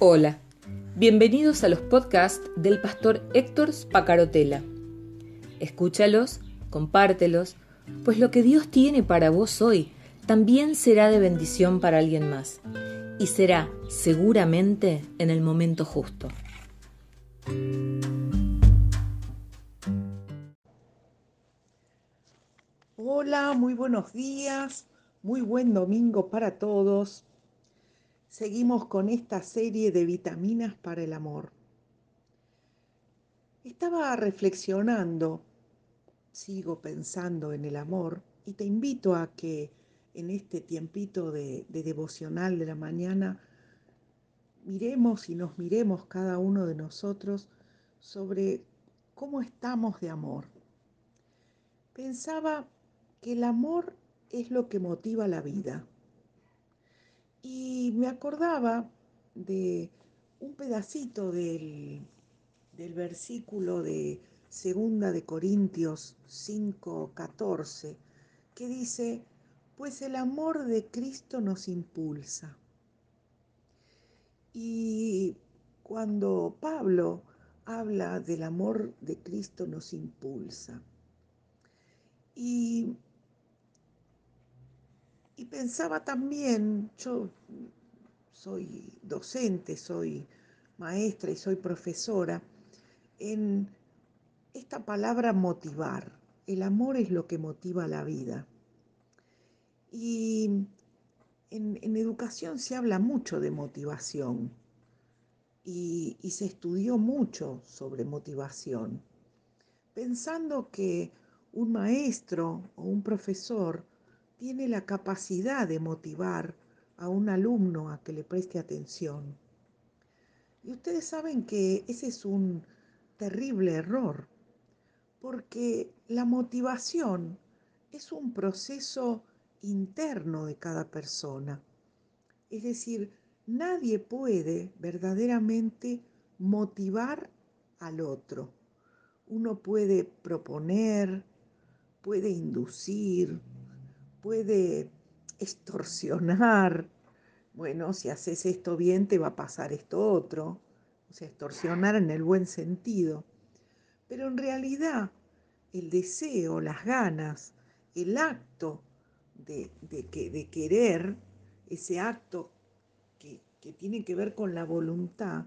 Hola, bienvenidos a los podcasts del pastor Héctor Spacarotela. Escúchalos, compártelos, pues lo que Dios tiene para vos hoy también será de bendición para alguien más y será seguramente en el momento justo. Hola, muy buenos días, muy buen domingo para todos. Seguimos con esta serie de vitaminas para el amor. Estaba reflexionando, sigo pensando en el amor y te invito a que en este tiempito de, devocional de la mañana miremos y nos miremos cada uno de nosotros sobre cómo estamos de amor. Pensaba que el amor es lo que motiva la vida y me acordaba de un pedacito del, del versículo de Segunda de Corintios 5, 14, que dice, pues el amor de Cristo nos impulsa. Y cuando Pablo habla del amor de Cristo nos impulsa. Y y pensaba también, yo soy docente, soy maestra y soy profesora, en esta palabra motivar. El amor es lo que motiva la vida. Y en, educación se habla mucho de motivación y, y se estudió mucho sobre motivación, pensando que un maestro o un profesor tiene la capacidad de motivar a un alumno a que le preste atención. Y ustedes saben que ese es un terrible error, porque la motivación es un proceso interno de cada persona. Es decir, nadie puede verdaderamente motivar al otro. Uno puede proponer, puede inducir, puede extorsionar. Bueno, si haces esto bien, te va a pasar esto otro. O sea, extorsionar en el buen sentido. Pero en realidad, el deseo, las ganas, el acto de, que, de querer, ese acto que, que tiene que ver con la voluntad,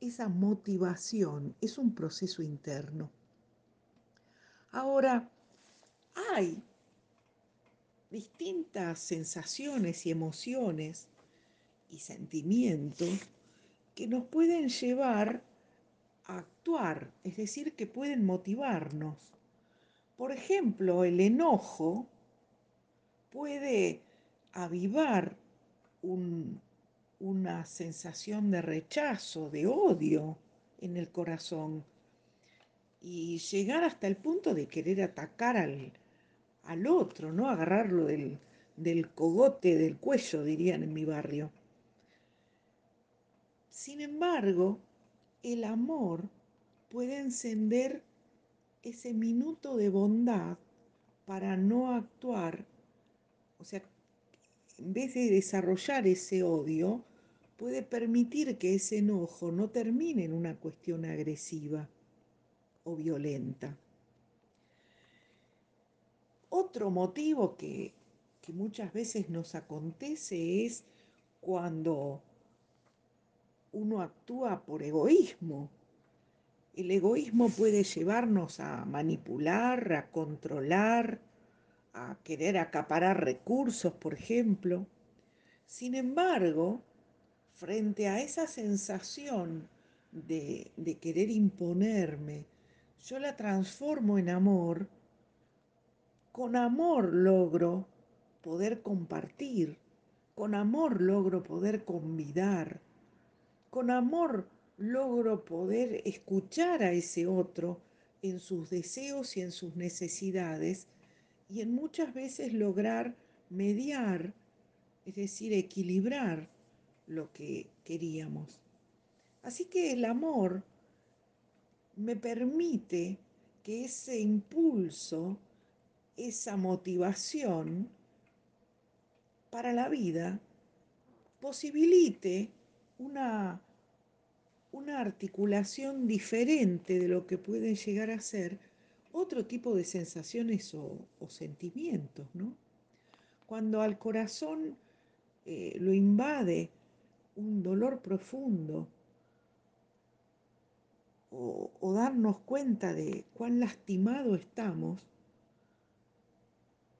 esa motivación es un proceso interno. Ahora, hay distintas sensaciones y emociones y sentimientos que nos pueden llevar a actuar, es decir, que pueden motivarnos. Por ejemplo, el enojo puede avivar una sensación de rechazo, de odio en el corazón y llegar hasta el punto de querer atacar al, al otro, ¿no? Agarrarlo del, del cogote, del cuello, dirían en mi barrio. Sin embargo, el amor puede encender ese minuto de bondad para no actuar, o sea, en vez de desarrollar ese odio, puede permitir que ese enojo no termine en una cuestión agresiva o violenta. Otro motivo que, muchas veces nos acontece es cuando uno actúa por egoísmo. El egoísmo puede llevarnos a manipular, a controlar, a querer acaparar recursos, por ejemplo. Sin embargo, frente a esa sensación de, de, querer imponerme, yo la transformo en amor con amor logro poder compartir, con amor logro poder convidar, con amor logro poder escuchar a ese otro en sus deseos y en sus necesidades y en muchas veces lograr mediar, es decir, equilibrar lo que queríamos. Así que el amor me permite que ese impulso esa motivación para la vida posibilite una, una articulación diferente de lo que pueden llegar a ser otro tipo de sensaciones o, sentimientos, ¿no? Cuando al corazón eh, lo invade un dolor profundo o darnos cuenta de cuán lastimado estamos,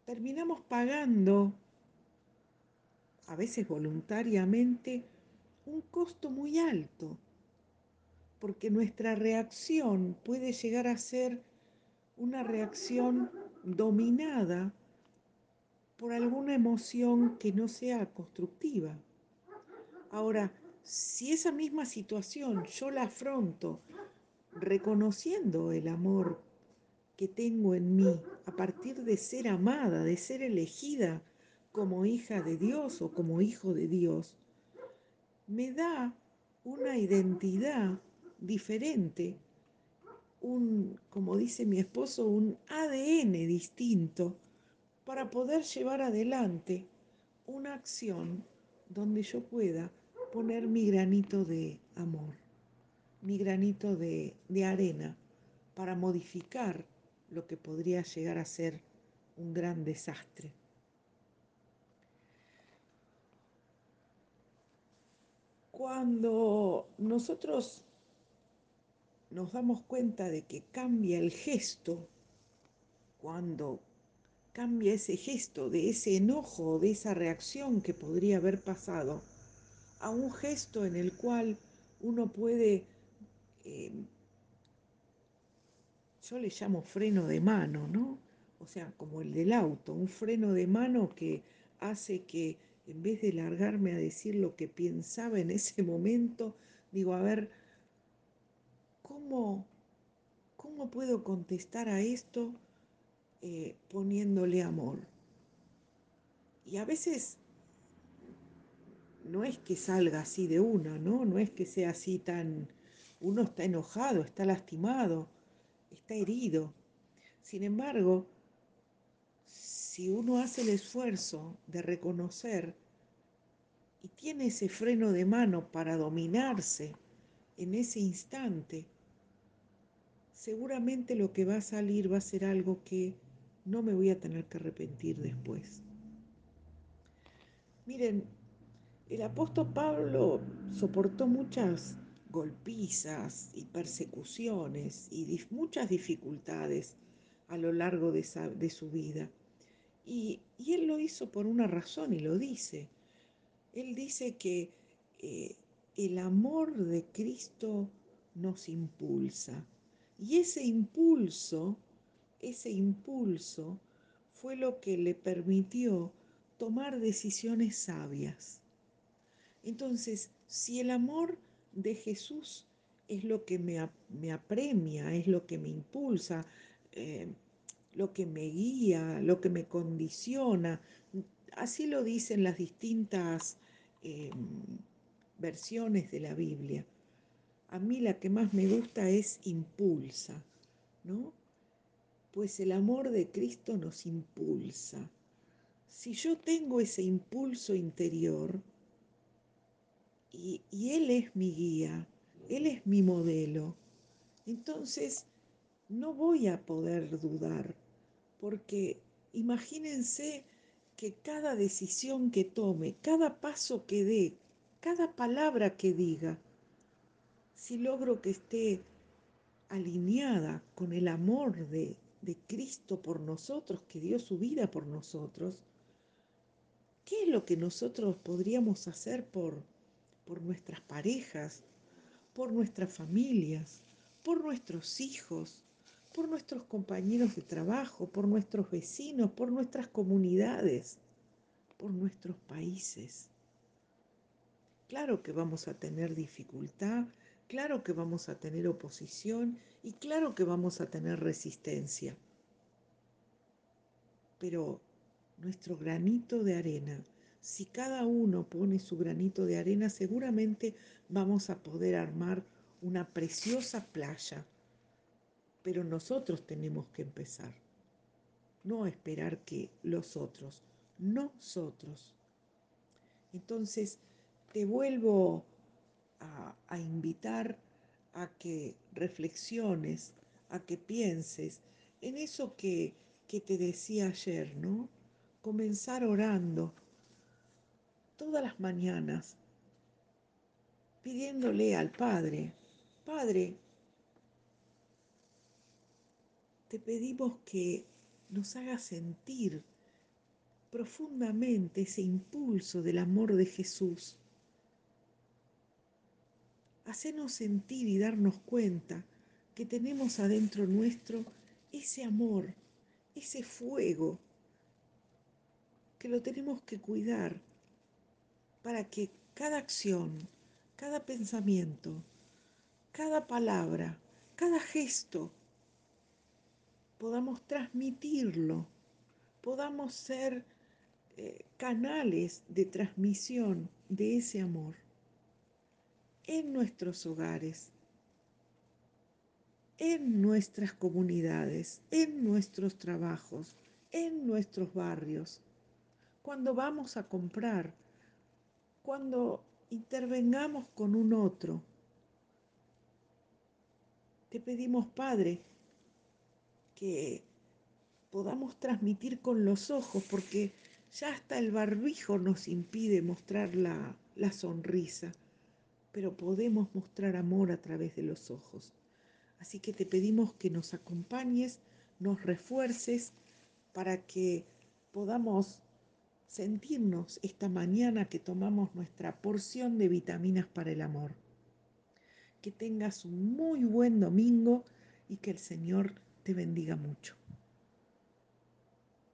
terminamos pagando, a veces voluntariamente, un costo muy alto, porque nuestra reacción puede llegar a ser una reacción dominada por alguna emoción que no sea constructiva. Ahora, si esa misma situación yo la afronto reconociendo el amor que tengo en mí a partir de ser amada, de ser elegida como hija de Dios o como hijo de Dios, me da una identidad diferente, un, como dice mi esposo, un ADN distinto para poder llevar adelante una acción donde yo pueda poner mi granito de amor, mi granito de, de arena para modificar lo que podría llegar a ser un gran desastre. Cuando nosotros nos damos cuenta de que cambia el gesto, cuando cambia ese gesto, de ese enojo, de esa reacción que podría haber pasado, a un gesto en el cual uno puede, eh, yo le llamo freno de mano, ¿no? O sea, como el del auto, un freno de mano que hace que en vez de largarme a decir lo que pensaba en ese momento, digo, a ver, ¿cómo, cómo puedo contestar a esto eh, poniéndole amor. Y a veces no es que salga así de una, ¿no? No es que sea así tan... Uno está enojado, está lastimado, está herido. Sin embargo, si uno hace el esfuerzo de reconocer y tiene ese freno de mano para dominarse en ese instante, seguramente lo que va a salir va a ser algo que no me voy a tener que arrepentir después. Miren, el apóstol Pablo soportó muchas golpizas y persecuciones y muchas dificultades a lo largo de, su vida. Y, y, él lo hizo por una razón y lo dice. Él dice que eh, el amor de Cristo nos impulsa. Y ese impulso ese impulso fue lo que le permitió tomar decisiones sabias. Entonces, si el amor de Jesús es lo que me, me apremia, es lo que me impulsa, eh, lo que me guía, lo que me condiciona, así lo dicen las distintas eh, versiones de la Biblia. A mí la que más me gusta es impulsa, ¿no? pues el amor de Cristo nos impulsa. Si yo tengo ese impulso interior y, Él es mi guía, Él es mi modelo, entonces no voy a poder dudar, porque imagínense que cada decisión que tome, cada paso que dé, cada palabra que diga, si logro que esté alineada con el amor de, de Cristo por nosotros, que dio su vida por nosotros, ¿qué es lo que nosotros podríamos hacer por, por nuestras parejas, por nuestras familias, por nuestros hijos, por nuestros compañeros de trabajo, por nuestros vecinos, por nuestras comunidades, por nuestros países? Claro que vamos a tener dificultad, claro que vamos a tener oposición y claro que vamos a tener resistencia. Pero nuestro granito de arena, si cada uno pone su granito de arena, seguramente vamos a poder armar una preciosa playa. Pero nosotros tenemos que empezar, no esperar que los otros, nosotros. Entonces, te vuelvo a, invitar a que reflexiones, a que pienses en eso que, que te decía ayer, ¿no? Comenzar orando todas las mañanas, pidiéndole al Padre, Padre, te pedimos que nos haga sentir profundamente ese impulso del amor de Jesús. Hacernos sentir y darnos cuenta que tenemos adentro nuestro ese amor, ese fuego, que lo tenemos que cuidar para que cada acción, cada pensamiento, cada palabra, cada gesto, podamos transmitirlo, podamos ser eh, canales de transmisión de ese amor en nuestros hogares, en nuestras comunidades, en nuestros trabajos, en nuestros barrios, cuando vamos a comprar, cuando intervengamos con un otro. Te pedimos, Padre, que podamos transmitir con los ojos, porque ya hasta el barbijo nos impide mostrar la, la sonrisa, pero podemos mostrar amor a través de los ojos. Así que te pedimos que nos acompañes, nos refuerces para que podamos sentirnos esta mañana que tomamos nuestra porción de vitaminas para el amor. Que tengas un muy buen domingo y que el Señor te bendiga mucho.